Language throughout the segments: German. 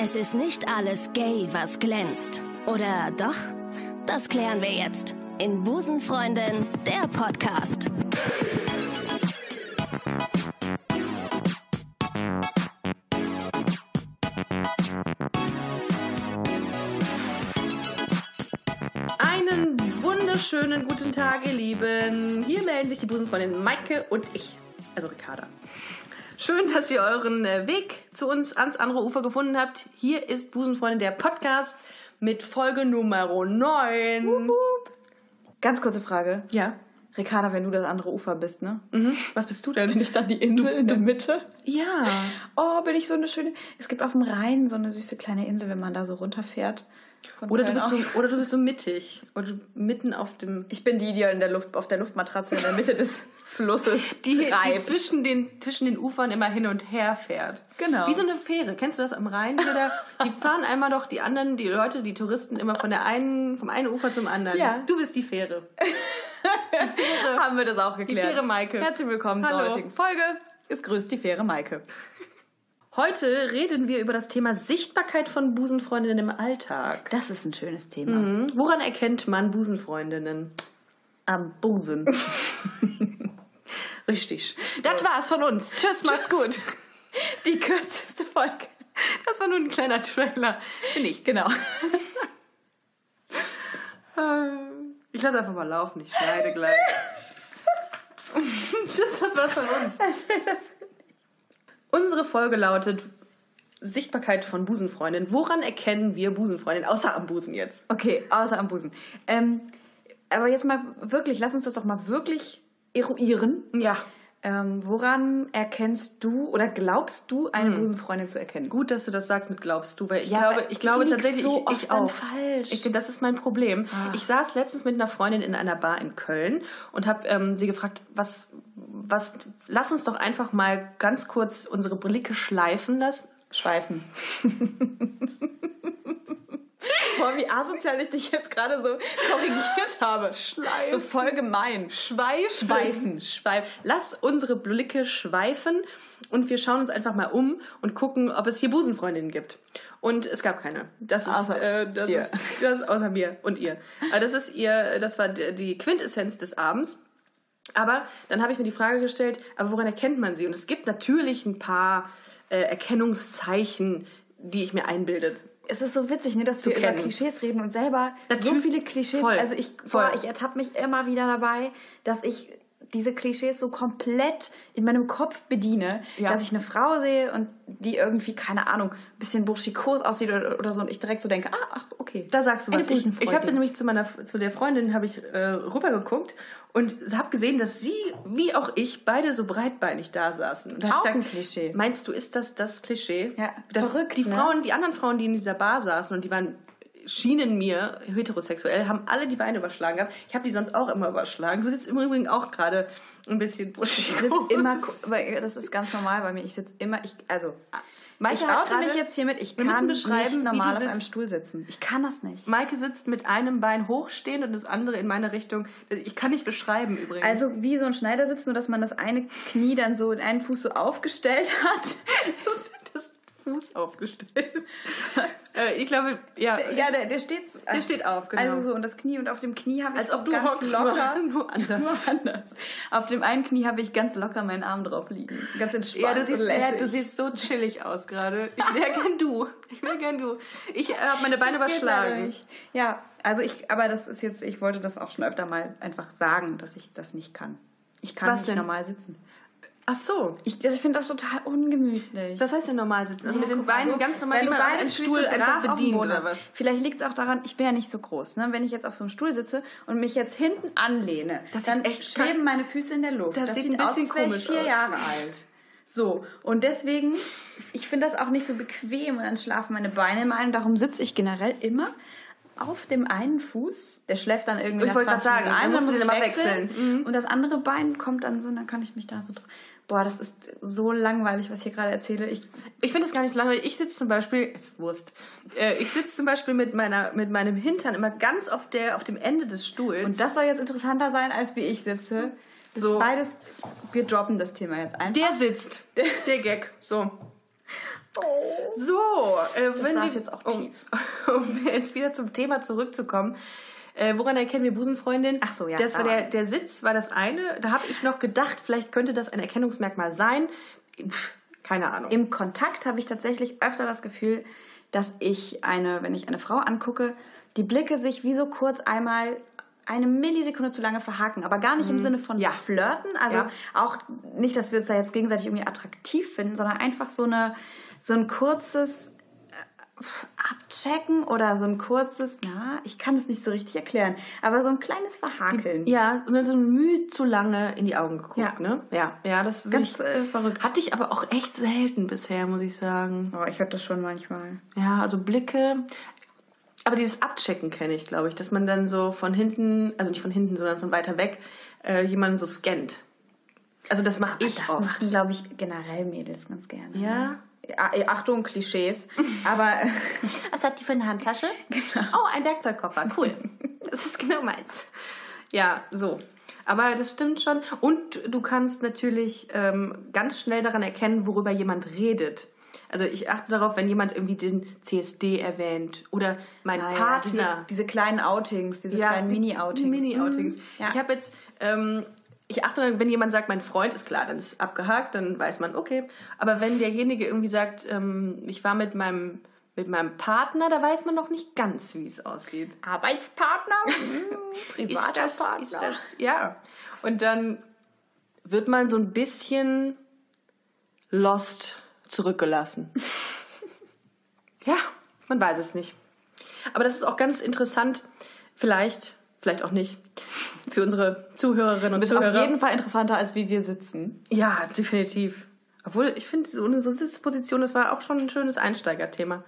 Es ist nicht alles gay, was glänzt. Oder doch? Das klären wir jetzt in Busenfreundin, der Podcast. Einen wunderschönen guten Tag, ihr Lieben. Hier melden sich die Busenfreundin Maike und ich, also Ricarda. Schön, dass ihr euren äh, Weg zu uns ans andere Ufer gefunden habt. Hier ist Busenfreundin der Podcast mit Folge Nummer 9. Ganz kurze Frage. Ja. Ricarda, wenn du das andere Ufer bist, ne? Mhm. Was bist du denn? Bin ich dann die Insel in der Mitte? Ja. Oh, bin ich so eine schöne. Es gibt auf dem Rhein so eine süße kleine Insel, wenn man da so runterfährt. Von Oder du, bist aus. so, oder du bist so mittig. Oder mitten auf dem. Ich bin die, die in der Luft, auf der Luftmatratze in der Mitte des Flusses Die, die zwischen, den, zwischen den Ufern immer hin und her fährt. Genau. Wie so eine Fähre. Kennst du das am Rhein? Wieder? Die fahren einmal doch die anderen, die Leute, die Touristen immer von der einen, vom einen Ufer zum anderen. Ja. Du bist die Fähre. Die Fähre. Haben wir das auch geklärt. Fähre Maike. Herzlich willkommen zur Hallo. heutigen Folge. Es grüßt die Fähre Maike. Heute reden wir über das Thema Sichtbarkeit von Busenfreundinnen im Alltag. Das ist ein schönes Thema. Mhm. Woran erkennt man Busenfreundinnen? Am Busen. Richtig. Das war's von uns. Tschüss, macht's gut. Die kürzeste Folge. Das war nur ein kleiner Trailer. Nicht, genau. Ich lasse einfach mal laufen, ich schneide gleich. Tschüss, das war's von uns. Unsere Folge lautet Sichtbarkeit von Busenfreundin. Woran erkennen wir Busenfreundin? Außer am Busen jetzt. Okay, außer am Busen. Ähm, aber jetzt mal wirklich, lass uns das doch mal wirklich eruieren. Ja. Ähm, woran erkennst du oder glaubst du, eine Busenfreundin zu erkennen? Gut, dass du das sagst mit glaubst du, weil ich Ja, glaube, ich glaube tatsächlich, so ich, ich auch. falsch. Ich, das ist mein Problem. Ich saß letztens mit einer Freundin in einer Bar in Köln und habe ähm, sie gefragt, was, was, lass uns doch einfach mal ganz kurz unsere Blicke schleifen lassen. Schweifen. Boah, wie asozial ich dich jetzt gerade so korrigiert habe. Schleifen. So voll gemein. Schweifen. Schweifen. Schweif. Lass unsere Blicke schweifen und wir schauen uns einfach mal um und gucken, ob es hier Busenfreundinnen gibt. Und es gab keine. Das ist, Außer äh, das dir. ist, das ist außer mir und ihr. Aber das ist ihr, das war die Quintessenz des Abends. Aber dann habe ich mir die Frage gestellt, aber woran erkennt man sie? Und es gibt natürlich ein paar äh, Erkennungszeichen, die ich mir einbilde. Es ist so witzig, ne, dass wir über kennen. Klischees reden und selber so Natürlich. viele Klischees. Voll. Also ich, boah, ich ertappe mich immer wieder dabei, dass ich diese Klischees so komplett in meinem Kopf bediene, Ja. dass ich eine Frau sehe und die irgendwie, keine Ahnung, ein bisschen burschikos aussieht oder, oder so und ich direkt so denke, ah, ach, okay. Da sagst du was. Ich, ich habe nämlich zu meiner zu der Freundin habe ich äh, rübergeguckt und habe gesehen, dass sie wie auch ich beide so breitbeinig da saßen. Und Auch ich ein Klischee. Meinst du, ist das das Klischee? Ja, dass verrückt, Die ne? Frauen, die anderen Frauen, die in dieser Bar saßen und die waren schienen mir heterosexuell, haben alle die Beine überschlagen gehabt. Ich habe die sonst auch immer überschlagen. Du sitzt im Übrigen auch gerade ein bisschen buschig. Ich sitze immer, das ist ganz normal bei mir, ich sitze immer, ich, also, Maike ich oute mich jetzt hiermit, ich kann nicht normal auf einem sitzt. Stuhl sitzen. Ich kann das nicht. Maike sitzt mit einem Bein hochstehend und das andere in meine Richtung. Ich kann nicht beschreiben übrigens. Also wie so ein Schneidersitz, nur dass man das eine Knie dann so in einen Fuß so aufgestellt hat. das Fuß aufgestellt. äh, ich glaube, ja. Ja, der, der steht. Der steht auf, genau. Also so und das Knie und auf dem Knie habe ich Als ob du ganz hockst, locker. nur, anders. Nur anders. Auf dem einen Knie habe ich ganz locker meinen Arm drauf liegen. Ganz entspannt. Ja, du siehst, ja, du siehst so chillig aus gerade. Ich wäre gern du. Ich wäre gern du. Ich äh, habe meine Beine Das überschlagen. Ja, also ich, aber das ist jetzt, ich wollte das auch schon öfter mal einfach sagen, dass ich das nicht kann. Ich kann Was nicht denn? normal sitzen. Ach so. Ich, also ich finde das total ungemütlich. Was heißt denn normal sitzen? Also Ja, mit den mal, Beinen so, ganz normal, wenn wie man einen Stuhl einfach bedient oder was? Vielleicht liegt es auch daran, ich bin ja nicht so groß. Ne? Wenn ich jetzt auf so einem Stuhl sitze und mich jetzt hinten anlehne, Das sieht dann echt schweben meine Füße in der Luft. Das sieht ein aus, bisschen als wäre ich komisch vier aus. Jahre alt. So, und deswegen, ich finde das auch nicht so bequem und dann schlafen meine Beine im einen. Darum sitze ich generell immer auf dem einen Fuß. Der schläft dann irgendwie Ich nach wollte gerade 20 sagen, Minuten dann ein, du muss den ich immer wechseln. wechseln. Mhm. Und das andere Bein kommt dann so, und dann kann ich mich da so... Boah, das ist so langweilig, was ich hier gerade erzähle. Ich, Ich finde es gar nicht so langweilig. Ich sitze zum Beispiel, ist Wurst. Äh, ich sitze zum Beispiel mit meiner, mit meinem Hintern immer ganz auf der, auf dem Ende des Stuhls. und das soll jetzt interessanter sein, als wie ich sitze. Das So. ist beides... Wir droppen das Thema jetzt einfach. der sitzt. Der Gag. So. So, äh, wenn saß wir, jetzt auch um, um jetzt wieder zum Thema zurückzukommen. Äh, woran erkennen wir Busenfreundin? Ach so, ja. Das war der, der Sitz war das eine. Da habe ich noch gedacht, vielleicht könnte das ein Erkennungsmerkmal sein. Pff, keine Ahnung. Im Kontakt habe ich tatsächlich öfter das Gefühl, dass ich eine, wenn ich eine Frau angucke, die Blicke sich wie so kurz einmal eine Millisekunde zu lange verhaken, aber gar nicht im Sinne von Mhm. Ja. flirten, also Ja. auch nicht, dass wir uns da jetzt gegenseitig irgendwie attraktiv finden, sondern einfach so eine so ein kurzes Abchecken oder so ein kurzes, na, ich kann es nicht so richtig erklären, aber so ein kleines Verhakeln. ja, und dann so ein Mühe zu lange in die Augen geguckt, Ja. ne? Ja, ja, das Ganz ich, äh, verrückt. hatte ich aber auch echt selten bisher, muss ich sagen. Oh, ich habe das schon manchmal. Ja, also Blicke. Aber dieses Abchecken kenne ich, glaube ich, dass man dann so von hinten, also nicht von hinten, sondern von weiter weg, äh, jemanden so scannt. Also das mache ich das oft. machen, glaube ich, generell Mädels ganz gerne. Ja? Ja, äh, Achtung, Klischees. Aber Was hat die für eine Handtasche? Genau. Oh, ein Werkzeugkoffer. Cool. das ist genau meins. Ja, so. Aber das stimmt schon. Und du kannst natürlich ähm, ganz schnell daran erkennen, worüber jemand redet. Also ich achte darauf, wenn jemand irgendwie den CSD erwähnt oder mein Ah, ja, Partner. diese, diese kleinen Outings, diese kleinen die- Mini-Outings. Mini-Outings. Mhm. Ja. Ich habe jetzt, ähm, ich achte dann, wenn jemand sagt, mein Freund ist klar, dann ist abgehakt, dann weiß man, okay. Aber wenn derjenige irgendwie sagt, ähm, ich war mit meinem, mit meinem Partner, da weiß man noch nicht ganz, wie es aussieht. Arbeitspartner, mm, privater Ist das- Partner. ist das- ja. Und dann wird man so ein bisschen lost zurückgelassen. ja, man weiß es nicht. Aber das ist auch ganz interessant, vielleicht, vielleicht auch nicht, für unsere Zuhörerinnen und ist Zuhörer. auf jeden Fall interessanter, als wie wir sitzen. Ja, definitiv. Obwohl, ich finde, so unsere Sitzposition, das war auch schon ein schönes Einsteigerthema.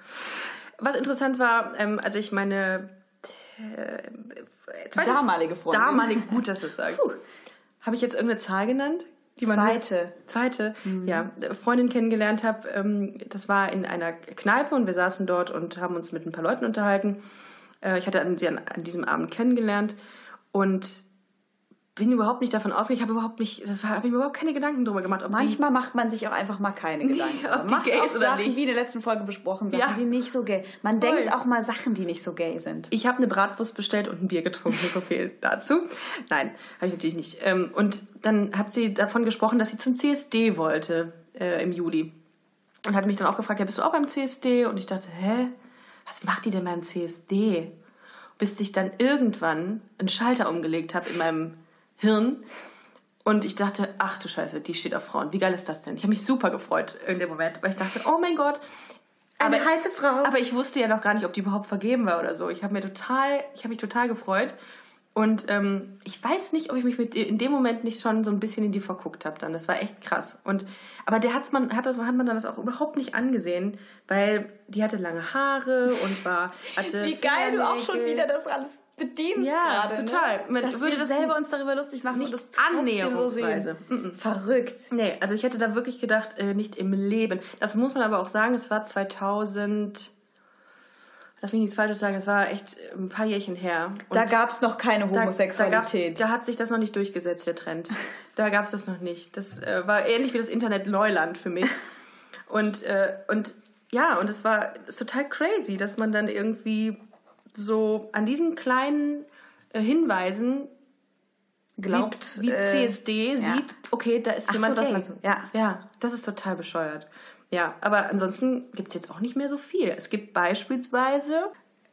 Was interessant war, ähm, als ich meine äh, Damalige Freundin. Damalige, gut, dass du es sagst. Habe ich jetzt irgendeine Zahl genannt? Die man Zweite. Zweite, ja. Freundin kennengelernt habe. Ähm, das war in einer Kneipe und wir saßen dort und haben uns mit ein paar Leuten unterhalten. Äh, ich hatte sie an, an diesem Abend kennengelernt und bin überhaupt nicht davon ausgegangen. Ich habe überhaupt nicht, das habe ich mir überhaupt keine Gedanken darüber gemacht, Manchmal macht man sich auch einfach mal keine Gedanken. ob die Macht gay auch oder Sachen, nicht. wie in der letzten Folge besprochen, Sachen, Ja. die nicht so gay. Man Voll. denkt auch mal Sachen, die nicht so gay sind. Ich habe eine Bratwurst bestellt und ein Bier getrunken, so viel dazu. Nein, habe ich natürlich nicht. Ähm, und dann hat sie davon gesprochen, dass sie zum CSD wollte äh, im Juli. Und hat mich dann auch gefragt, ja, bist du auch beim CSD? Und ich dachte, hä? Was macht die denn beim CSD? Bis ich dann irgendwann einen Schalter umgelegt habe in meinem Hirn. Und ich dachte, ach du Scheiße, die steht auf Frauen. Wie geil ist das denn? Ich habe mich super gefreut in dem Moment, weil ich dachte, oh mein Gott. Eine heiße Frau. Aber ich wusste ja noch gar nicht, ob die überhaupt vergeben war oder so. Ich habe mir total, ich habe mich total gefreut. Und ähm, ich weiß nicht, ob ich mich mit, in dem Moment nicht schon so ein bisschen in die verguckt habe dann. Das war echt krass. Und, aber der hat's man, hat, das, hat man dann das auch überhaupt nicht angesehen, weil die hatte lange Haare und war. Hatte Wie geil du auch schon wieder das alles bedienst Ja, gerade. total. Ne? Dass würde das selber uns darüber lustig machen nicht und das annäherungsweise. so. Verrückt. Nee, also ich hätte da wirklich gedacht, äh, nicht im Leben. Das muss man aber auch sagen, es war 2000. Lass mich nichts Falsches sagen, es war echt ein paar Jährchen her. Und Da gab es noch keine da- Homosexualität. Da, gab's- da hat sich das noch nicht durchgesetzt, der Trend. Da gab es das noch nicht. Das äh, war ähnlich wie das Internet Neuland für mich. Und, äh, und ja, und es war total crazy, dass man dann irgendwie so an diesen kleinen äh, Hinweisen Glaubt, wie, wie äh, CSD ja. sieht, okay, da ist Ach jemand so, das gay. meinst du, ja. Ja, das ist total bescheuert. Ja, aber ansonsten gibt es jetzt auch nicht mehr so viel. Es gibt beispielsweise,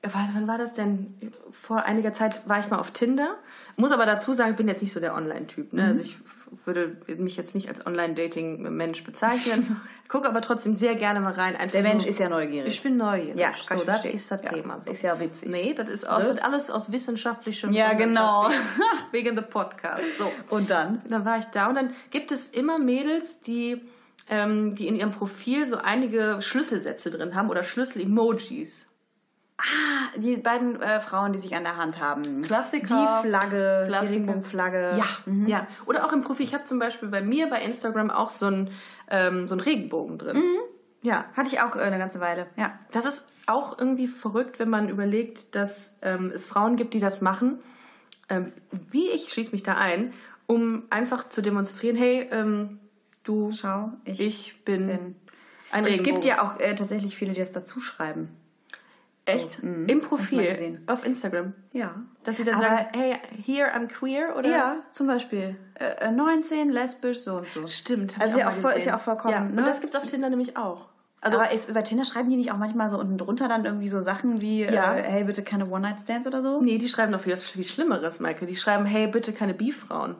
wann war das denn? Vor einiger Zeit war ich mal auf Tinder. Muss aber dazu sagen, ich bin jetzt nicht so der Online-Typ. Ne? Mhm. Also ich würde mich jetzt nicht als Online-Dating-Mensch bezeichnen. Gucke aber trotzdem sehr gerne mal rein. Einfach Der Mensch nur- ist ja neugierig. Ich bin neugierig. Ja, so, das ist das Ja, Thema. So. ist ja witzig. Nee, das ist aus, Ne? alles aus wissenschaftlichem Ja, Grund genau. Wegen dem Podcast. So. Und dann? Dann war ich da und dann gibt es immer Mädels, die, ähm, die in ihrem Profil so einige Schlüsselsätze drin haben oder Schlüssel-Emojis. Die beiden äh, Frauen, die sich an der Hand haben. Klassiker. Die Flagge, Klassiker. die Regenbogenflagge. Ja, ja. Oder auch im Profil. Ich habe zum Beispiel bei mir bei Instagram auch so einen, ähm, so einen Regenbogen drin. Ja, Hatte ich auch äh, eine ganze Weile. Ja. das ist auch irgendwie verrückt, wenn man überlegt, dass ähm, es Frauen gibt, die das machen. Ähm, wie ich schließe mich da ein, um einfach zu demonstrieren, hey, ähm, du, Schau, ich, ich bin, bin Ein es gibt ja auch äh, tatsächlich viele, die das dazu schreiben. Echt? mhm. Im Profil. Auf Instagram. Ja. Dass sie dann Aber- sagen, hey, here I'm queer oder? Ja, zum Beispiel. Äh, äh, 19, lesbisch, so und so. Stimmt. Also ich ja auch voll- ist ja auch vollkommen, Ja. ne? Und das gibt's auf Tinder nämlich auch. Also, Aber ist, über Tinder schreiben die nicht auch manchmal so unten drunter dann irgendwie so Sachen wie, Ja. äh, hey, bitte keine One-Night-Stands oder so? nee, die schreiben noch viel, viel Schlimmeres, Maike. Die schreiben, hey, bitte keine Bifrauen.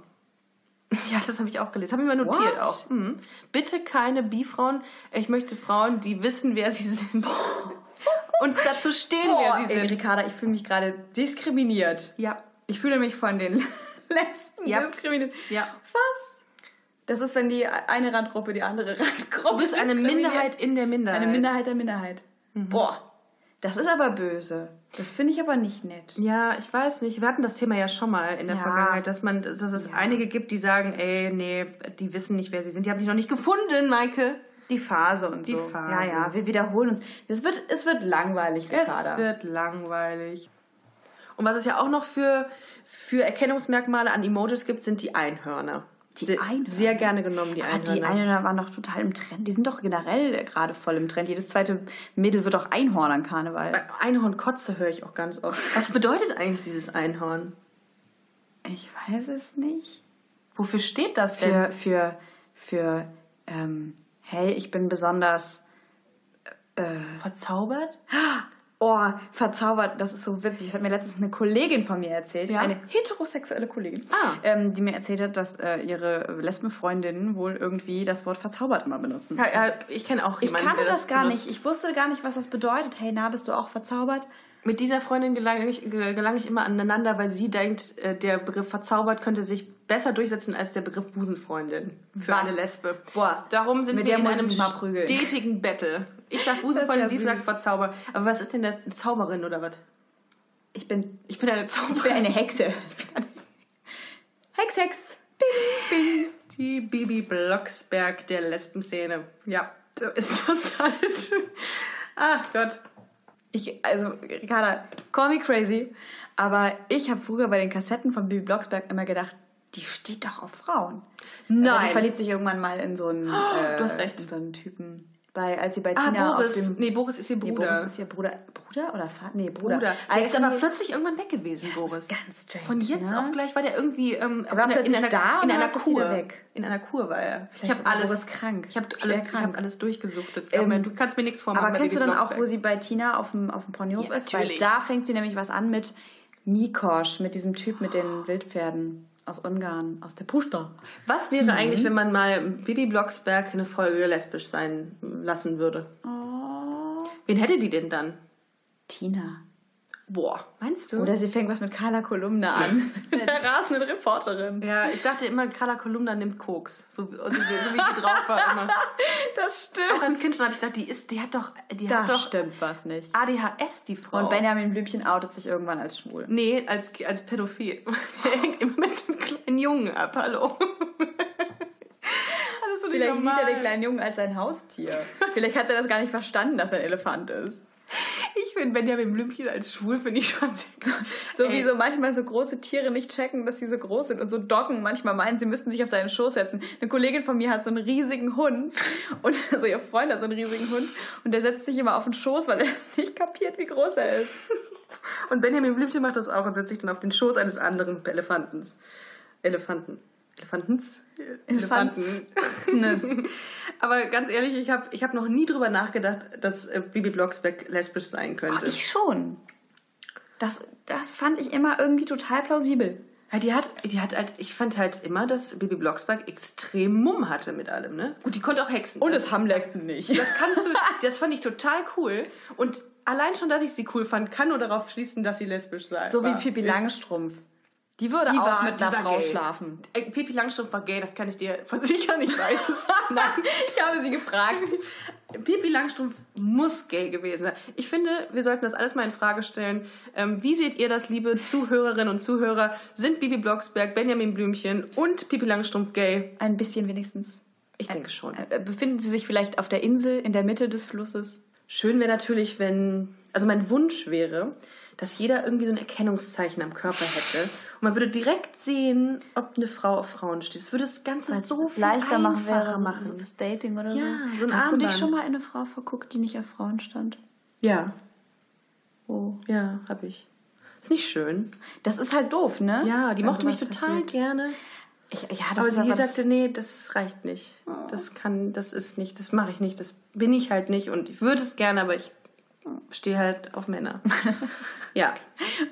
Ja, das habe ich auch gelesen. Habe ich mal notiert What? auch. Mhm. Bitte keine Bifrauen. Ich möchte Frauen, die wissen, wer sie sind. Und dazu stehen, wer sie ey, sind. Ricarda, ich fühle mich gerade diskriminiert. Ja. Ich fühle mich von den Lesben Ja. diskriminiert. Ja. Was? Das ist, wenn die eine Randgruppe die andere Randgruppe Du bist eine. Minderheit in der Minderheit. Eine Minderheit der Minderheit. Boah, das ist aber böse. Das finde ich aber nicht nett. Ja, ich weiß nicht. Wir hatten das Thema ja schon mal in der Ja. Vergangenheit, dass man, dass es einige gibt, die sagen, ey, nee, die wissen nicht, wer sie sind. Die haben sich noch nicht gefunden, Maike. Die Phase und Die so. Phase. Ja, ja, wir wiederholen uns. Es wird, es wird langweilig, Ricarda. Es wird langweilig. Und was es ja auch noch für, für Erkennungsmerkmale an Emojis gibt, sind die Einhörner. Die sehr, Einhörner? Sehr gerne genommen, die Ah, Einhörner. die Einhörner waren doch total im Trend. Die sind doch generell gerade voll im Trend. Jedes zweite Mädel wird auch Einhorn an Karneval. Einhornkotze höre ich auch ganz oft. Was bedeutet eigentlich dieses Einhorn? Ich weiß es nicht. Wofür steht das denn? Für, für, für, ähm, hey, ich bin besonders, Verzaubert? oh, verzaubert. Das ist so witzig. Das hat mir letztens eine Kollegin von mir erzählt. Ja? Eine heterosexuelle Kollegin. Ah. Ähm, die mir erzählt hat, dass äh, ihre Lesbenfreundinnen wohl irgendwie das Wort verzaubert immer benutzen. Ja, ja, ich kenne auch Ich jemanden, kannte der das gar benutzt. nicht. Ich wusste gar nicht, was das bedeutet. Hey, na, bist du auch verzaubert? Mit dieser Freundin gelange ich, ge- gelange ich immer aneinander, weil sie denkt, äh, der Begriff verzaubert könnte sich besser durchsetzen als der Begriff Busenfreundin für Was? eine Lesbe. Boah, Darum sind mit wir in ich einem stetigen Battle. Ich sag Busenfreundin, sie sagt süß. verzaubert. Aber was ist denn das? Eine Zauberin oder was? Ich bin, Ich bin eine ich Zauberin. bin eine Hexe. Hex, Hex. Bing, bing. Die Bibi Blocksberg der Lesbenszene. Ja, so ist das halt. Ach Gott. Ich, also, Ricarda, call me crazy, aber ich habe früher bei den Kassetten von Bibi Blocksberg immer gedacht, die steht doch auf Frauen. Nein. Aber die verliebt sich irgendwann mal in so einen, äh, du hast recht. in so einen Typen. Bei, als sie bei Ah, Tina Boris. auf dem... nee, Boris ist ihr Nee, Bruder. Boris ist ihr Bruder. Bruder oder Vater? Nee, Bruder. Bruder. Der ist aber plötzlich irgendwann weg gewesen, Das Boris. ist ganz strange. Von jetzt ne? auf gleich war der irgendwie ähm, war in, plötzlich einer, da in einer Kur. weg. In einer Kur war er. Ich Vielleicht habe war alles Boris krank. Ich habe alles, ich krank. hab alles durchgesuchtet. Ähm, du kannst mir nichts vormachen. Aber kennst du dann auch, Blocksberg. wo sie bei Tina auf dem, auf dem Ponyhof Ja, ist? Weil natürlich. da fängt sie nämlich was an mit Mikosch, mit diesem Typ mit den Wildpferden aus Ungarn, aus der Pusta. Was wäre eigentlich, wenn man mal Bibi Blocksberg eine Folge lesbisch sein lassen würde? Oh. Wen hätte die denn dann? Tina. Boah, meinst du? Oder sie fängt was mit Carla Kolumna an. der rasenden Reporterin. ja, ich dachte immer, Carla Kolumna nimmt Koks. So, wie- so, so wie die drauf war immer. Das Auch stimmt. als Kind schon habe ich gedacht, die ist, die hat doch, die Da hat doch stimmt was nicht. ADHS, die Frau. Und Benjamin Blümchen outet sich irgendwann als schwul. Nee, als, als Pädophil. Der hängt immer mit dem kleinen Jungen ab, hallo. Vielleicht sieht normal. er den kleinen Jungen als sein Haustier. Vielleicht hat er das gar nicht verstanden, dass er ein Elefant ist. Ich finde Benjamin Blümchen als schwul, finde ich schon sehr So Ey. wie so manchmal so große Tiere nicht checken, dass sie so groß sind und so Doggen manchmal meinen, sie müssten sich auf seinen Schoß setzen. Eine Kollegin von mir hat so einen riesigen Hund und also ihr Freund hat so einen riesigen Hund und der setzt sich immer auf den Schoß, weil er es nicht kapiert, wie groß er ist. Und Benjamin Blümchen macht das auch und setzt sich dann auf den Schoß eines anderen Elefantens. Elefanten. Elefantens? Elefants. Aber ganz ehrlich, ich habe ich hab noch nie drüber nachgedacht, dass äh, Bibi Blocksberg lesbisch sein könnte. Oh, ich schon. Das, das fand ich immer irgendwie total plausibel. Ja, die hat, die hat halt, ich fand halt immer, dass Bibi Blocksberg extrem Mumm hatte mit allem, ne? Gut, die konnte auch hexen. das haben Lesben nicht. Das kannst du, das fand ich total cool. Und allein schon, dass ich sie cool fand, kann nur darauf schließen, dass sie lesbisch sei. So wie war. Pippi Ist- Langstrumpf. Die würde Die auch war- mit einer Frau gay. schlafen. Äh, Pippi Langstrumpf war gay, das kann ich dir versichern, ich weiß es. Nein. Ich habe sie gefragt. Pippi Langstrumpf muss gay gewesen sein. Ich finde, wir sollten das alles mal in Frage stellen. Ähm, wie seht ihr das, liebe Zuhörerinnen und Zuhörer? Sind Bibi Blocksberg, Benjamin Blümchen und Pippi Langstrumpf gay? Ein bisschen wenigstens. Ich denke schon. Äh, Befinden sie sich vielleicht auf der Insel in der Mitte des Flusses? Schön wäre natürlich, wenn also mein Wunsch wäre, dass jeder irgendwie so ein Erkennungszeichen am Körper hätte. Und man würde direkt sehen, ob eine Frau auf Frauen steht. Das würde das Ganze Weil's so viel leichter machen einfacher wäre, so, machen. so fürs Dating oder Ja, so. so Hast du dich Armband. schon mal in eine Frau verguckt, die nicht auf Frauen stand? Ja, Oh. ja, habe ich. Ist nicht schön. Das ist halt doof, ne? Ja, die mochte mich total passiert. gerne. Ich, ja, das Aber sie aber sagte, nee, das reicht nicht. Das kann, das ist nicht, das mache ich nicht, das bin ich halt nicht und ich würde es gerne, aber ich stehe halt auf Männer. ja.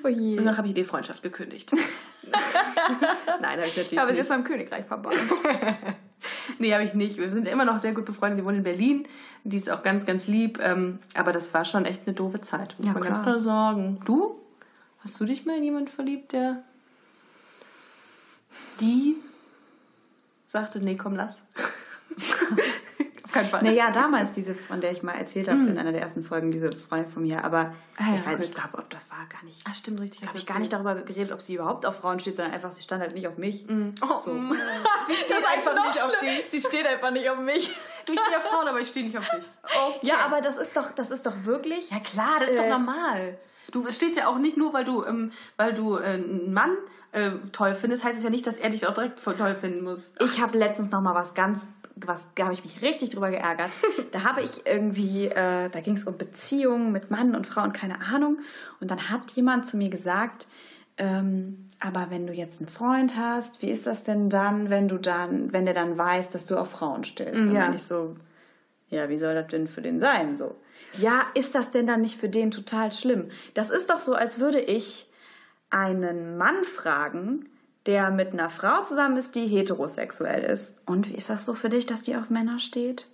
oh je. Und dann habe ich die Freundschaft gekündigt. Nein, habe ich natürlich Aber sie ist beim Königreich verbannt. Nee, habe ich nicht. Wir sind immer noch sehr gut befreundet. Sie wohnt in Berlin. Die ist auch ganz, ganz lieb. Ähm, aber das war schon echt eine doofe Zeit. Muss Ja, man ganz klar. klar sagen. Du? Hast du dich mal in jemanden verliebt, der die sagte, nee, komm, lass. Keinen Fall. naja, damals diese, von der ich mal erzählt habe in einer der ersten Folgen, diese Freundin von mir. Aber Mm. Ah, ja, ich weiß, gut. ich glaube, das war gar nicht. Ah, stimmt, richtig. habe hast ich du gar nicht darüber geredet, ob sie überhaupt auf Frauen steht, sondern einfach, sie stand halt nicht auf mich. Oh, So. mm. Sie steht einfach nicht auf dich. Sie steht einfach nicht auf mich. Du, ich stehe auf Frauen, aber ich stehe nicht auf dich. Ja, aber das ist doch, das ist doch wirklich. Ja klar, das ist doch Äh, normal. Du stehst ja auch nicht nur, weil du, ähm, weil du äh, einen Mann äh, toll findest, heißt es ja nicht, dass er dich auch direkt toll finden muss. Ich habe letztens noch mal was ganz, was, da habe ich mich richtig drüber geärgert. da habe ich irgendwie, äh, da ging es um Beziehungen mit Mann und Frau und keine Ahnung. Und dann hat jemand zu mir gesagt, ähm, aber wenn du jetzt einen Freund hast, wie ist das denn dann, wenn du dann, wenn der dann weiß, dass du auf Frauen stehst? Dann Ja. bin ich so, ja, wie soll das denn für den sein? So. Ja, ist das denn dann nicht für den total schlimm? Das ist doch so, als würde ich einen Mann fragen, der mit einer Frau zusammen ist, die heterosexuell ist. Und wie ist das so für dich, dass die auf Männer steht?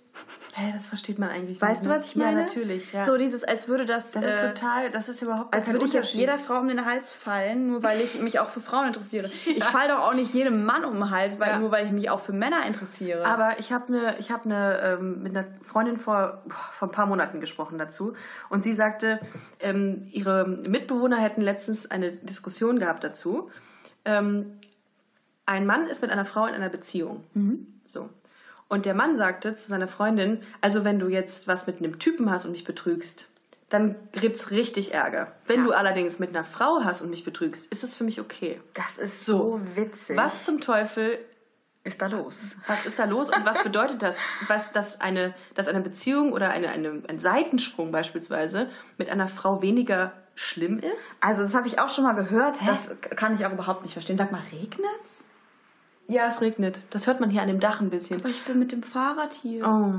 Hä, das versteht man eigentlich Weißt nicht. du, ne? was ich meine? Ja, natürlich. Ja. So dieses, als würde das, das ist äh, total, das ist überhaupt gar als kein würde ich jetzt jeder Frau um den Hals fallen, nur weil ich mich auch für Frauen interessiere. Ich falle doch auch nicht jedem Mann um den Hals, weil, Ja. nur weil ich mich auch für Männer interessiere. Aber ich habe eine, ich habe eine ähm, mit einer Freundin vor vor ein paar Monaten gesprochen dazu und sie sagte, ähm, ihre Mitbewohner hätten letztens eine Diskussion gehabt dazu. Ähm, ein Mann ist mit einer Frau in einer Beziehung. So. Und der Mann sagte zu seiner Freundin, also wenn du jetzt was mit einem Typen hast und mich betrügst, dann gibt's richtig Ärger. Wenn Ja. du allerdings mit einer Frau hast und mich betrügst, ist es für mich okay. das ist So. so, witzig. Was zum Teufel ist da los? was ist da los und was bedeutet das? Was, dass eine, dass eine Beziehung oder eine, eine, ein Seitensprung beispielsweise mit einer Frau weniger schlimm ist? Also das habe ich auch schon mal gehört. Das kann ich auch überhaupt nicht verstehen. Sag mal, regnet's? Ja, es regnet. Das hört man hier an dem Dach ein bisschen. Aber ich bin mit dem Fahrrad hier. Oh.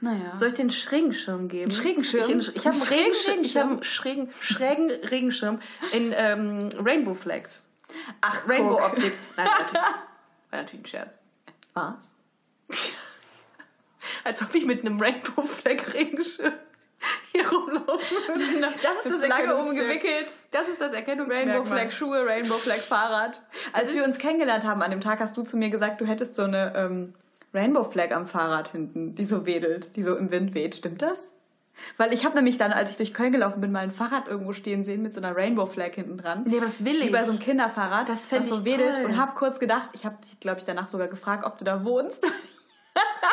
Naja. Soll ich einen schrägen Schirm geben? Einen schrägen Schirm? Ich, ich habe Einen schrägen Regenschirm, ich habe einen schrägen, schrägen Regenschirm in ähm, Rainbow Flags. Ach, Rainbow guck. Optik. Nein, natürlich, war natürlich ein Scherz. Was? Als ob ich mit einem Rainbow Flag Regenschirm hier rumlaufen würde. Das ist das Flagge umgewickelt. Das ist das Erkennungsmerkmal. Rainbow Flag Schuhe, Rainbow Flag Fahrrad. Als wir uns kennengelernt haben an dem Tag, hast du zu mir gesagt, du hättest so eine ähm, Rainbow Flag am Fahrrad hinten, die so wedelt, die so im Wind weht. Stimmt das? Weil ich habe nämlich dann, als ich durch Köln gelaufen bin, mal ein Fahrrad irgendwo stehen sehen mit so einer Rainbow Flag hinten dran. Nee, das will Wie ich. bei so einem Kinderfahrrad, Das was so wedelt. toll. Und habe kurz gedacht, ich habe dich, glaube ich, danach sogar gefragt, ob du da wohnst.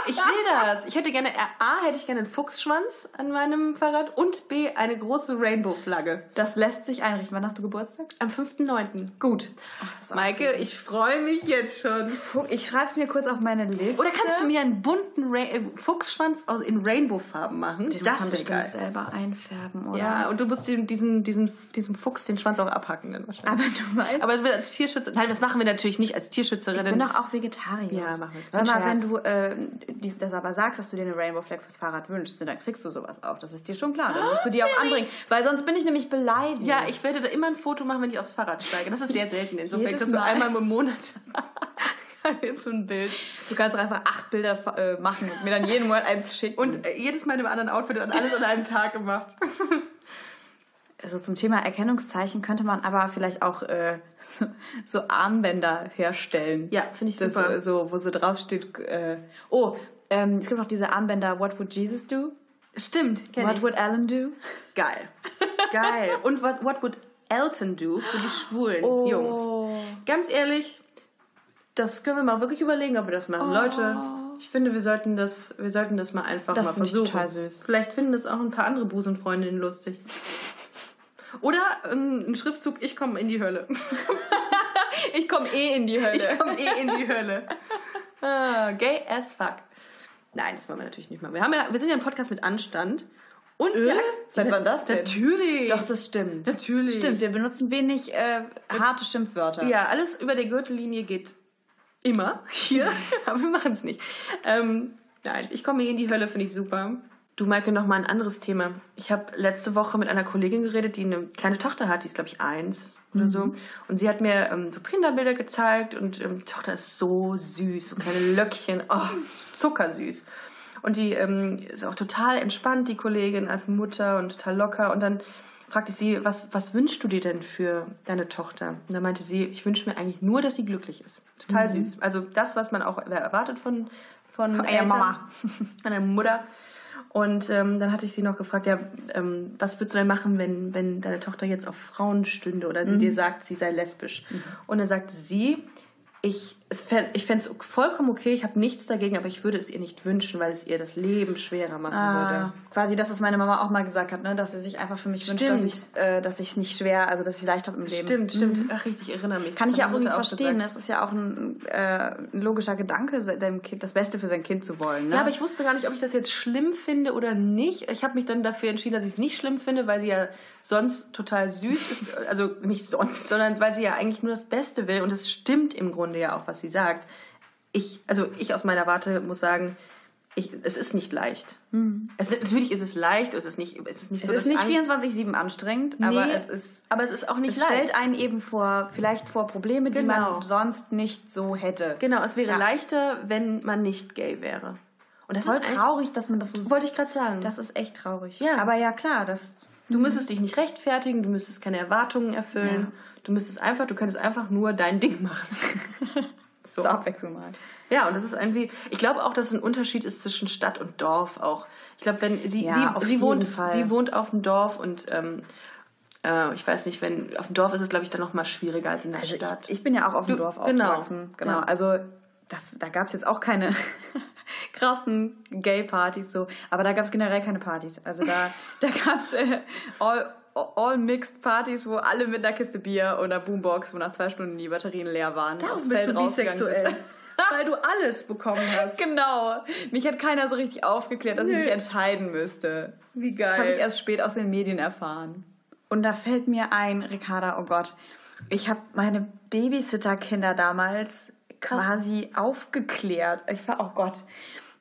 Ich will das. Ich hätte gerne, A, hätte ich gerne einen Fuchsschwanz an meinem Fahrrad und B, eine große Rainbow-Flagge. Das lässt sich einrichten. Wann hast du Geburtstag? Am 5.9. Gut. Ach, Maike, ich freue mich jetzt schon. Ich schreibe es mir kurz auf meine Liste. Oder kannst du mir einen bunten Ra äh, Fuchsschwanz in Rainbow-Farben machen? Den muss das man bestimmt geil. selber einfärben, oder? Ja, und du musst diesen, diesen, diesen, diesem Fuchs den Schwanz auch abhacken dann wahrscheinlich. Aber du weißt, Aber als Tierschützer. Nein, das machen wir natürlich nicht als Tierschützerin. ich bin doch auch Vegetarier. Ja, machen wir es. Wenn du äh, das aber sagst, dass du dir eine Rainbow Flag fürs Fahrrad wünschst, dann kriegst du sowas auch. Das ist dir schon klar. Dann musst du die auch anbringen. Weil sonst bin ich nämlich beleidigt. Ja, ich werde da immer ein Foto machen, wenn ich aufs Fahrrad steige. Das ist sehr selten. Insofern kriegst du Mal. einmal im Monat so ein Bild. Du kannst einfach acht Bilder äh, machen und mir dann jeden Monat eins schicken. Und äh, jedes Mal in einem anderen Outfit und alles an einem Tag gemacht. also zum Thema Erkennungszeichen könnte man aber vielleicht auch äh, so, so Armbänder herstellen. Ja, finde ich das, super. äh, So, wo so draufsteht, äh, oh, ähm, es gibt noch diese Armbänder, What would Jesus do? Stimmt, kenn What ich. would Alan do? Geil. Geil. Und what, what would Elton do für die schwulen Oh. Jungs? Ganz ehrlich, das können wir mal wirklich überlegen, ob wir das machen. Leute, Ich finde, wir sollten das, wir sollten das mal einfach Das mal finde ich versuchen. total süß. Vielleicht finden das auch ein paar andere Busenfreundinnen lustig. Oder ein, ein Schriftzug, ich komme in die Hölle. Ich komme eh in die Hölle. Ich komme eh in die Hölle. Ah, gay as fuck. Nein, das wollen wir natürlich nicht machen. Wir, haben ja, wir sind ja ein Podcast mit Anstand. Und Äh? Seit wann das denn? Natürlich. Doch, das stimmt. Natürlich. Stimmt, wir benutzen wenig äh, harte Schimpfwörter. Ja, alles über der Gürtellinie geht immer hier, aber wir machen es nicht. Ähm, nein, ich komme eh in die Hölle, finde ich super. Du, Maike, noch mal ein anderes Thema. Ich habe letzte Woche mit einer Kollegin geredet, die eine kleine Tochter hat, die ist, glaube ich, eins oder so. Und sie hat mir ähm, so Kinderbilder gezeigt und ähm, die Tochter ist so süß, so kleine Löckchen, oh, zuckersüß. Und die ähm, ist auch total entspannt, die Kollegin als Mutter und total locker. Und dann fragte ich sie, was, was wünschst du dir denn für deine Tochter? Und dann meinte sie, ich wünsche mir eigentlich nur, dass sie glücklich ist. Total süß. Also das, was man auch erwartet von, von, Von einer Eltern, Mama. Von einer Mutter. Und ähm, dann hatte ich sie noch gefragt, ja, ähm, was würdest du denn machen, wenn, wenn deine Tochter jetzt auf Frauen stünde oder sie dir sagt, sie sei lesbisch? Und dann sagte sie, ich, es fänd, ich fände es vollkommen okay, ich habe nichts dagegen, aber ich würde es ihr nicht wünschen, weil es ihr das Leben schwerer machen Ah, würde. quasi das, was meine Mama auch mal gesagt hat, ne? dass sie sich einfach für mich wünscht, Stimmt. dass ich äh, dass ich es nicht schwer, also dass ich leicht habe im Leben. Stimmt, stimmt. Ach, richtig, ich erinnere mich. Kann Das ich ja auch irgendwie verstehen. ne? Es ist ja auch ein, äh, ein logischer Gedanke, seinem Kind das Beste für sein Kind zu wollen. Ne? Ja, aber ich wusste gar nicht, ob ich das jetzt schlimm finde oder nicht. Ich habe mich dann dafür entschieden, dass ich es nicht schlimm finde, weil sie ja sonst total süß ist. Also nicht sonst, sondern weil sie ja eigentlich nur das Beste will. Und es stimmt im Grunde ja auch, was sie sagt. Ich, also ich aus meiner Warte muss sagen, ich, es ist nicht leicht. Es, natürlich ist es leicht, es ist nicht, es ist nicht es so, ist dass nicht Ang- 24-7 anstrengend, Nee, aber es ist. aber es ist auch nicht Es leicht. stellt einen eben vor, vielleicht vor Probleme, die Genau. man sonst nicht so hätte. Genau, es wäre Ja. leichter, wenn man nicht gay wäre. Und das Voll ist traurig, dass man das so Wollte ich gerade sagen. Das ist echt traurig. Ja. Aber ja, klar, das. Du müsstest dich nicht rechtfertigen, du müsstest keine Erwartungen erfüllen. Du müsstest einfach, du könntest einfach nur dein Ding machen. so. Zur Abwechslung mal. Ja, und das ist irgendwie, ich glaube auch, dass es ein Unterschied ist zwischen Stadt und Dorf auch. Ich glaube, wenn sie, Ja, sie, auf sie wohnt, Fall. sie wohnt auf dem Dorf und ähm, äh, ich weiß nicht, wenn auf dem Dorf ist es, glaube ich, dann noch mal schwieriger als in der Also Stadt. ich, ich bin ja auch auf dem Du- Dorf genau. aufgewachsen. Genau. Ja. Also das, da gab es jetzt auch keine krassen Gay-Partys so. Aber da gab es generell keine Partys. Also da, da gab es äh, all, all mixed Partys, wo alle mit einer Kiste Bier oder Boombox, wo nach zwei Stunden die Batterien leer waren, aufs Feld rausgegangen sind. weil du alles bekommen hast. Genau. Mich hat keiner so richtig aufgeklärt, dass ich Nö. mich entscheiden müsste. Wie Das habe ich geil. erst spät aus den Medien erfahren. Und da fällt mir ein, Ricarda, oh Gott, ich habe meine Babysitter-Kinder damals quasi aufgeklärt. Ich war, oh Gott,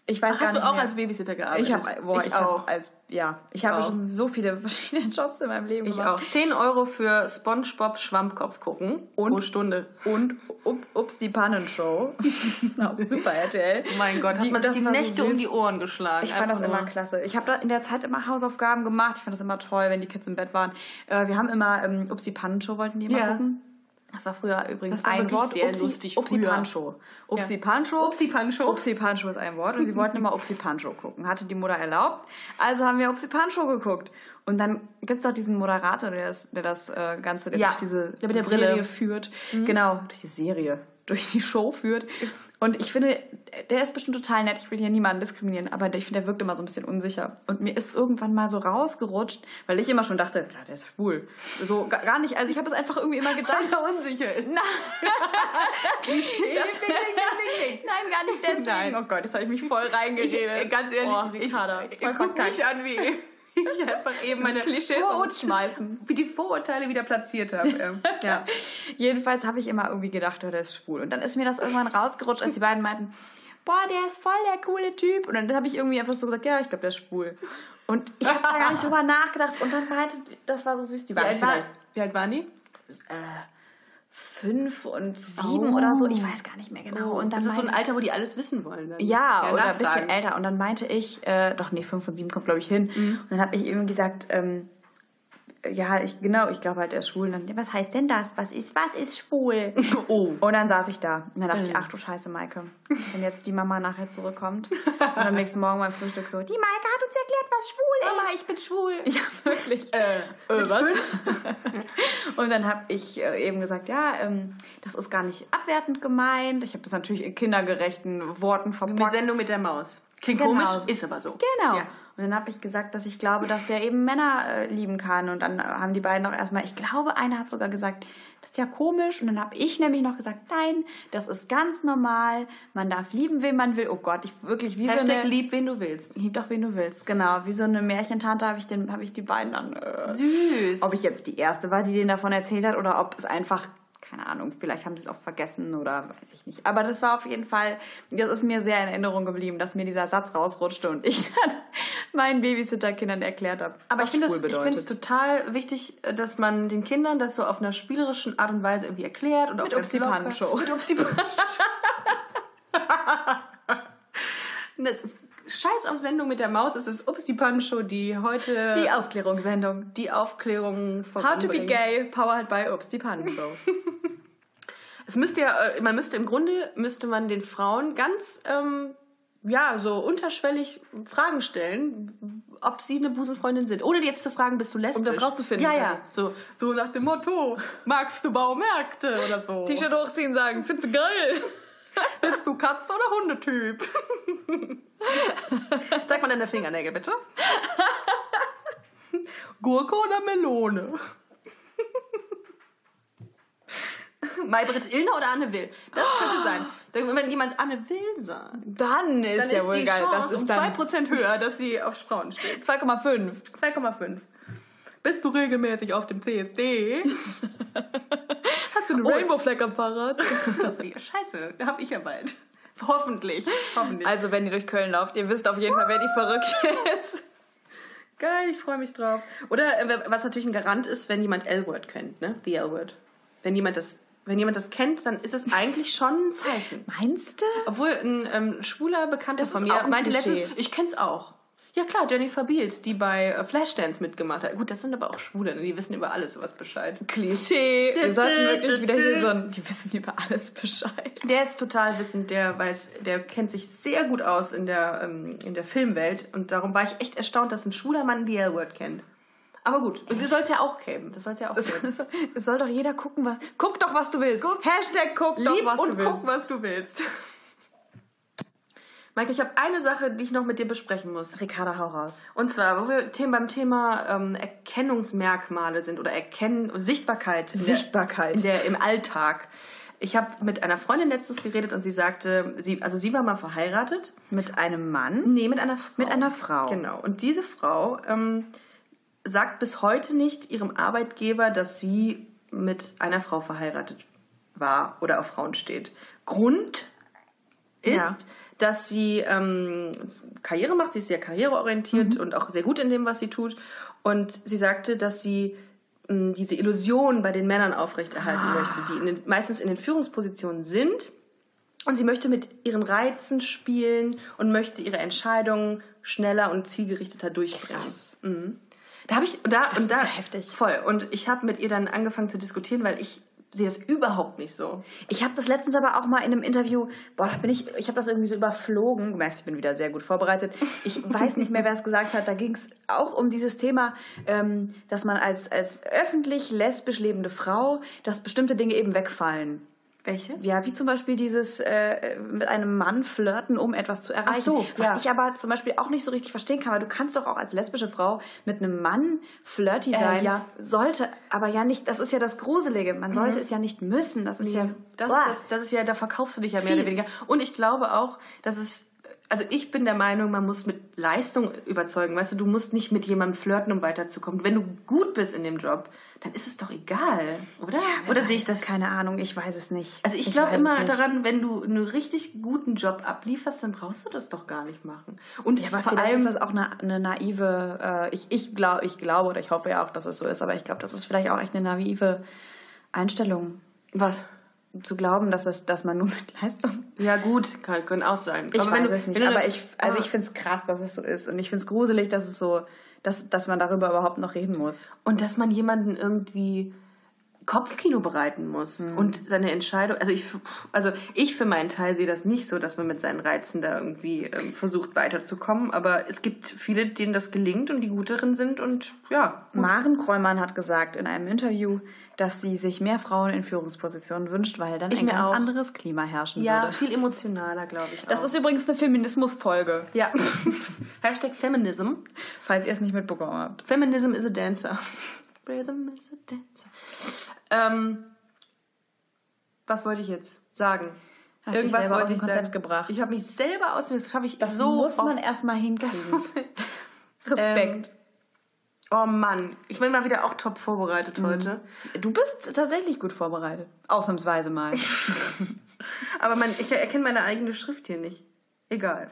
ich weiß Ach, gar hast du nicht auch mehr. als Babysitter gearbeitet? ich habe, boah, ich, ich hab auch. als, ja, ich habe schon so viele verschiedene Jobs in meinem Leben Ich gemacht. auch. 10 Euro für Spongebob Schwammkopf gucken Und? pro Stunde. Und up, Ups, die Pannenshow. Super RTL. Oh mein Gott, hat Die- man sich das die war so Nächte um die Ohren geschlagen. Ich fand das immer klasse. Ich habe da in der Zeit immer Hausaufgaben gemacht. Ich fand das immer toll, wenn die Kids im Bett waren. Äh, wir haben immer ähm, Upsi Pannenshow wollten die immer Ja. gucken. Das war früher übrigens ein Wort. sehr Upsi, lustig Upsi früher. Pancho. Upsi Ja. Pancho. Upsi Pancho. Upsi Pancho ist ein Wort und sie wollten immer Upsi Pancho gucken. Hatte die Mutter erlaubt. Also haben wir Upsi Pancho geguckt. Und dann gibt es doch diesen Moderator, der das, der das äh, Ganze der Ja, durch diese der Serie Brille. Mhm. führt. Genau, durch die Serie, durch die Show führt. Und ich finde, der ist bestimmt total nett. Ich will hier niemanden diskriminieren, aber ich finde, der wirkt immer so ein bisschen unsicher. Und mir ist irgendwann mal so rausgerutscht, weil ich immer schon dachte, ja, der ist schwul. So gar nicht. Also ich habe es einfach irgendwie immer gedacht. Weil er unsicher ist. Klischee. Das, Ding, ding, ding. Nein, gar nicht deswegen. Nein. Oh Gott, jetzt habe ich mich voll reingeredet. Ich, ganz ehrlich, oh, ich, ich, voll guck mich an, wie ich einfach eben meine Klischees umschmeißen. wie die Vorurteile wieder platziert habe. Ähm, ja. Jedenfalls habe ich immer irgendwie gedacht, oh, der ist schwul. Und dann ist mir das irgendwann rausgerutscht, als die beiden meinten, boah, der ist voll der coole Typ. Und dann habe ich irgendwie einfach so gesagt, ja, ich glaube, der ist schwul. Und ich habe da gar nicht drüber nachgedacht. Und dann meinte, das war so süß, die Wie, waren alt war, wie alt waren die? Fünf und sieben Oh. oder so. Ich weiß gar nicht mehr genau. und dann das ist so ein Alter, wo die alles wissen wollen. Dann. Ja, oder ein bisschen älter. Und dann meinte ich, äh, doch nee, fünf und sieben kommt glaube ich hin. Mhm. Und dann habe ich eben gesagt, ähm, ja, ich, genau, ich glaube halt, er ist schwul. Und dann, was heißt denn das? Was ist, was ist schwul? Oh. Und dann saß ich da. Und dann dachte ich, Mhm. ach du Scheiße, Maike. Wenn jetzt die Mama nachher zurückkommt und am nächsten Morgen beim Frühstück so, die Maike hat uns erklärt, was schwul ist. Mama, ich bin schwul. Ja, wirklich. Äh, äh, was? Und dann habe ich äh, eben gesagt, ja, ähm, das ist gar nicht abwertend gemeint. Ich habe das natürlich in kindergerechten Worten Mit verpackt. Sendung mit der Maus. Klingt Genau. komisch, ist aber so. Genau. Ja. Und dann habe ich gesagt, dass ich glaube, dass der eben Männer äh, lieben kann. Und dann haben die beiden auch erstmal, ich glaube, einer hat sogar gesagt, das ist ja komisch. Und dann habe ich nämlich noch gesagt, nein, das ist ganz normal. Man darf lieben, wen man will. Oh Gott, ich wirklich wie so Hashtag eine... lieb, wen du willst. Lieb doch, wen du willst. Genau, wie so eine Märchentante habe ich, den- habe ich die beiden dann... Äh, Süß. ob ich jetzt die Erste war, die denen davon erzählt hat oder ob es einfach, keine Ahnung, vielleicht haben sie es auch vergessen oder weiß ich nicht. Aber das war auf jeden Fall, das ist mir sehr in Erinnerung geblieben, dass mir dieser Satz rausrutschte und ich dann meinen Babysitterkindern erklärt habe, Aber ich finde es total wichtig, dass man den Kindern das so auf einer spielerischen Art und Weise irgendwie erklärt. Und auch Mit Upsi. Pan-Show. Mit Upsi Ne, Scheiß auf Sendung mit der Maus, es ist Upsi Pan Show, die heute die Aufklärungssendung. die Aufklärung How to be gay, powered by Ups, die Pannenshow. Es müsste ja, äh, man müsste im Grunde, müsste man den Frauen ganz, ähm, ja, so unterschwellig Fragen stellen, ob sie eine Busenfreundin sind. Ohne jetzt zu fragen, bist du lesbisch? Um das rauszufinden, Ja, ja. So, so nach dem Motto, magst du Baumärkte oder so? T-Shirt hochziehen, sagen, findest du geil? Bist du Katze- oder Hundetyp? Sag mal deine Fingernägel, bitte. Gurke oder Melone? Maybrit Illner oder Anne Will? Das könnte sein. Wenn jemand Anne Will sagt, Dann ist dann ja ist wohl die geil. Chance Das ist um dann 2% höher, dass sie auf Frauen steht. 2,5. 2,5. Bist du regelmäßig auf dem CSD? Hast du einen Oh. Rainbow Flag am Fahrrad? Scheiße, da hab ich ja bald. Hoffentlich. Hoffentlich. Also, wenn ihr durch Köln lauft, ihr wisst auf jeden Fall, wer die Verrückte ist. Geil, ich freue mich drauf. Oder äh, was natürlich ein Garant ist, wenn jemand L-Word kennt, ne? The L-Word. Wenn jemand das, wenn jemand das kennt, dann ist es eigentlich schon ein Zeichen. Meinst du? Obwohl ein ähm, schwuler Bekannter Das von ist mir auch ein meinte letztens, ich kenn's auch. Ja klar, Jennifer Beals, die bei äh, Flashdance mitgemacht hat. Gut, das sind aber auch Schwule, ne? die wissen über alles was Bescheid. Klischee. Wir sollten wirklich wieder hier so ein. Die wissen über alles Bescheid. Der ist total wissend, der weiß, der kennt sich sehr gut aus in der, ähm, in der Filmwelt und darum war ich echt erstaunt, dass ein schwuler Mann the L-Word kennt. Aber gut, sie soll es ja auch geben. Das soll es ja auch geben. Es soll doch jeder gucken, was. Guck doch, was du willst. Hashtag guck doch, Lieb was und du willst. guck, was du willst. Maike, ich habe eine Sache, die ich noch mit dir besprechen muss. Ricarda, hau raus. Und zwar, wo wir beim Thema ähm, Erkennungsmerkmale sind oder Erkennen und Sichtbarkeit. in der- Sichtbarkeit. In der, Im Alltag. Ich habe mit einer Freundin letztens geredet und sie sagte, sie, also sie war mal verheiratet. Mit einem Mann? Nee, mit einer Frau. Mit einer Frau. Genau. Und diese Frau ähm, sagt bis heute nicht ihrem Arbeitgeber, dass sie mit einer Frau verheiratet war oder auf Frauen steht. Grund ist, Ja. Dass sie ähm, Karriere macht. Sie ist sehr karriereorientiert Mhm. und auch sehr gut in dem, was sie tut. Und sie sagte, dass sie mh, diese Illusion bei den Männern aufrechterhalten Ah. möchte, die in den, meistens in den Führungspositionen sind. Und sie möchte mit ihren Reizen spielen und möchte ihre Entscheidungen schneller und zielgerichteter durchbringen. Krass. Mhm. Da habe ich da Das und ist da ja heftig. voll und ich habe mit ihr dann angefangen zu diskutieren, weil ich sehe das überhaupt nicht so. Ich habe das letztens aber auch mal in einem Interview, boah, da bin ich, ich habe das irgendwie so überflogen. Du merkst, ich bin wieder sehr gut vorbereitet. Ich weiß nicht mehr, wer es gesagt hat. Da ging es auch um dieses Thema, ähm, dass man als, als öffentlich lesbisch lebende Frau, dass bestimmte Dinge eben wegfallen. Welche? Ja, wie zum Beispiel dieses äh, mit einem Mann flirten, um etwas zu erreichen. so, Was ja. ich aber zum Beispiel auch nicht so richtig verstehen kann, weil du kannst doch auch als lesbische Frau mit einem Mann flirty Äh, sein. ja. Sollte, aber ja nicht, das ist ja das Gruselige. Man sollte es ja nicht müssen. Das ist ja. Das, das, das ist ja, da verkaufst du dich ja mehr oder Fies. weniger. Und ich glaube auch, dass es, also ich bin der Meinung, man muss mit Leistung überzeugen. Weißt du, du musst nicht mit jemandem flirten, um weiterzukommen. Wenn du gut bist in dem Job, dann ist es doch egal, oder? oder sehe ich das? Keine Ahnung, ich weiß es nicht. Also ich glaube weiß es immer daran, wenn du einen richtig guten Job ablieferst, dann brauchst du das doch gar nicht machen. Und Ja, aber vor allem, ist das auch eine, eine naive, äh, ich, ich, glaub, ich glaube oder ich hoffe ja auch, dass es so ist, aber ich glaube, das ist vielleicht auch echt eine naive Einstellung, was? Zu glauben, dass, es, dass man nur mit Leistung Ja gut, kann, können auch sein. Ich Aber weiß du- es nicht, aber ich, also Ah. ich finde es krass, dass es so ist und ich finde es gruselig, dass es so, dass, dass man darüber überhaupt noch reden muss. Und dass man jemanden irgendwie Kopfkino bereiten muss Hm. und seine Entscheidung. Also ich, also ich für meinen Teil sehe das nicht so, dass man mit seinen Reizen da irgendwie ähm, versucht weiterzukommen. Aber es gibt viele, denen das gelingt und die gut darin sind und ja. Maren Kräumann hat gesagt in einem Interview, dass sie sich mehr Frauen in Führungspositionen wünscht, weil dann Ich ein ganz auch. anderes Klima herrschen Ja, würde. viel emotionaler, glaube ich. Das auch. ist übrigens eine Feminismus-Folge, ja. Hashtag Feminism. falls ihr es nicht mitbekommen habt. Feminism is a dancer. Rhythm is a dancer. Ähm, was wollte ich jetzt sagen? Hast selber aus dem Konzept sagen. gebracht. Ich habe mich selber aus dem, das schaffe ich Das so muss man oft. erstmal hinkriegen. Respekt. Oh Mann, ich bin mal wieder auch top vorbereitet heute. Du bist tatsächlich gut vorbereitet. Ausnahmsweise mal. Aber man, ich erkenne meine eigene Schrift hier nicht. Egal.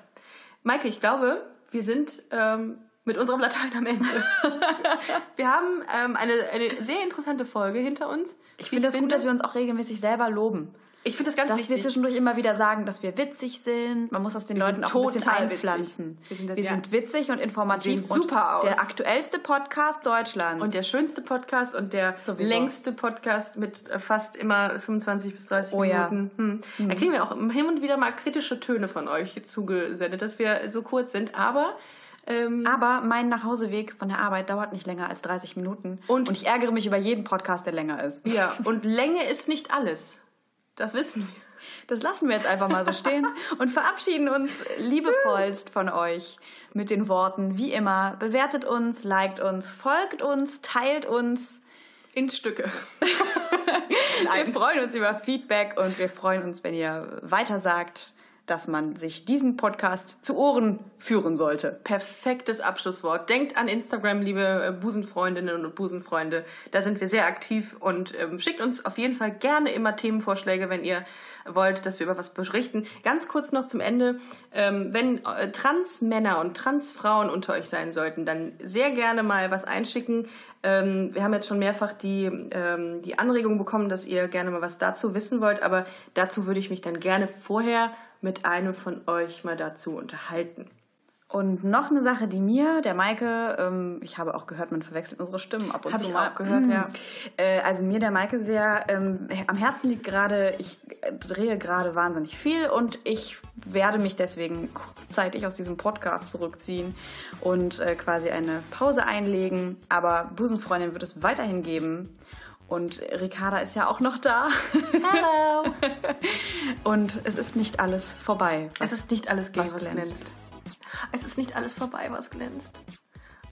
Maike, ich glaube, wir sind ähm, mit unserem Latein am Ende. wir haben ähm, eine, eine sehr interessante Folge hinter uns. Ich finde es gut, dass wir uns auch regelmäßig selber loben. Ich finde das ganz Dass wir wichtig. zwischendurch immer wieder sagen, dass wir witzig sind. Man muss das den Wir Leuten sind auch ein bisschen total einpflanzen. witzig. Wir sind Wir das- sind, ja. witzig und informativ. Wir sehen super und aus. Der aktuellste Podcast Deutschlands. Und der schönste Podcast und der Sowieso. längste Podcast mit äh, fast immer 25 bis 30 Oh ja. Minuten. Hm. Da kriegen wir auch hin und wieder mal kritische Töne von euch zugesendet, dass wir so kurz sind. Aber ähm, Aber mein Nachhauseweg von der Arbeit dauert nicht länger als 30 Minuten. Und- und ich ärgere mich über jeden Podcast, der länger ist. ja, und Länge ist nicht alles. Das wissen wir. Das lassen wir jetzt einfach mal so stehen und verabschieden uns liebevollst von euch mit den Worten, wie immer, bewertet uns, liked uns, folgt uns, teilt uns. In Stücke. Wir freuen uns über Feedback und wir freuen uns, wenn ihr weiter sagt, dass man sich diesen Podcast zu Ohren führen sollte. Perfektes Abschlusswort. Denkt an Instagram, liebe äh, Busenfreundinnen und Busenfreunde. Da sind wir sehr aktiv und ähm, schickt uns auf jeden Fall gerne immer Themenvorschläge, wenn ihr wollt, dass wir über was berichten. Ganz kurz noch zum Ende. Ähm, wenn äh, Transmänner und Transfrauen unter euch sein sollten, dann sehr gerne mal was einschicken. Ähm, wir haben jetzt schon mehrfach die, ähm, die Anregung bekommen, dass ihr gerne mal was dazu wissen wollt, aber dazu würde ich mich dann gerne vorher mit einem von euch mal dazu unterhalten. Und noch eine Sache, die mir, der Maike, ähm, ich habe auch gehört, man verwechselt unsere Stimmen ab und Hab zu ich mal. auch gehört, ja. Äh, also mir, der Maike, sehr ähm, am Herzen liegt gerade, ich äh, drehe gerade wahnsinnig viel und ich werde mich deswegen kurzzeitig aus diesem Podcast zurückziehen und äh, quasi eine Pause einlegen. Aber Busenfreundin wird es weiterhin geben. Und Ricarda ist ja auch noch da. Hello! Und es ist nicht alles vorbei. Es ist nicht alles gay, was, was glänzt. glänzt. Es ist nicht alles vorbei, was glänzt.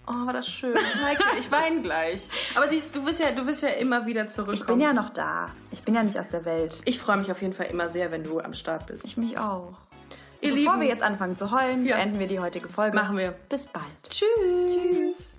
Oh, war das schön. Maike, ich weine gleich. Aber siehst du, bist ja, du bist ja immer wieder zurückkommen. Ich bin ja noch da. Ich bin ja nicht aus der Welt. Ich freue mich auf jeden Fall immer sehr, wenn du am Start bist. Ich mich auch. Ihr Bevor Lieben. wir jetzt anfangen zu heulen, Ja. beenden wir die heutige Folge. Machen wir. Bis bald. Tschüss. Tschüss.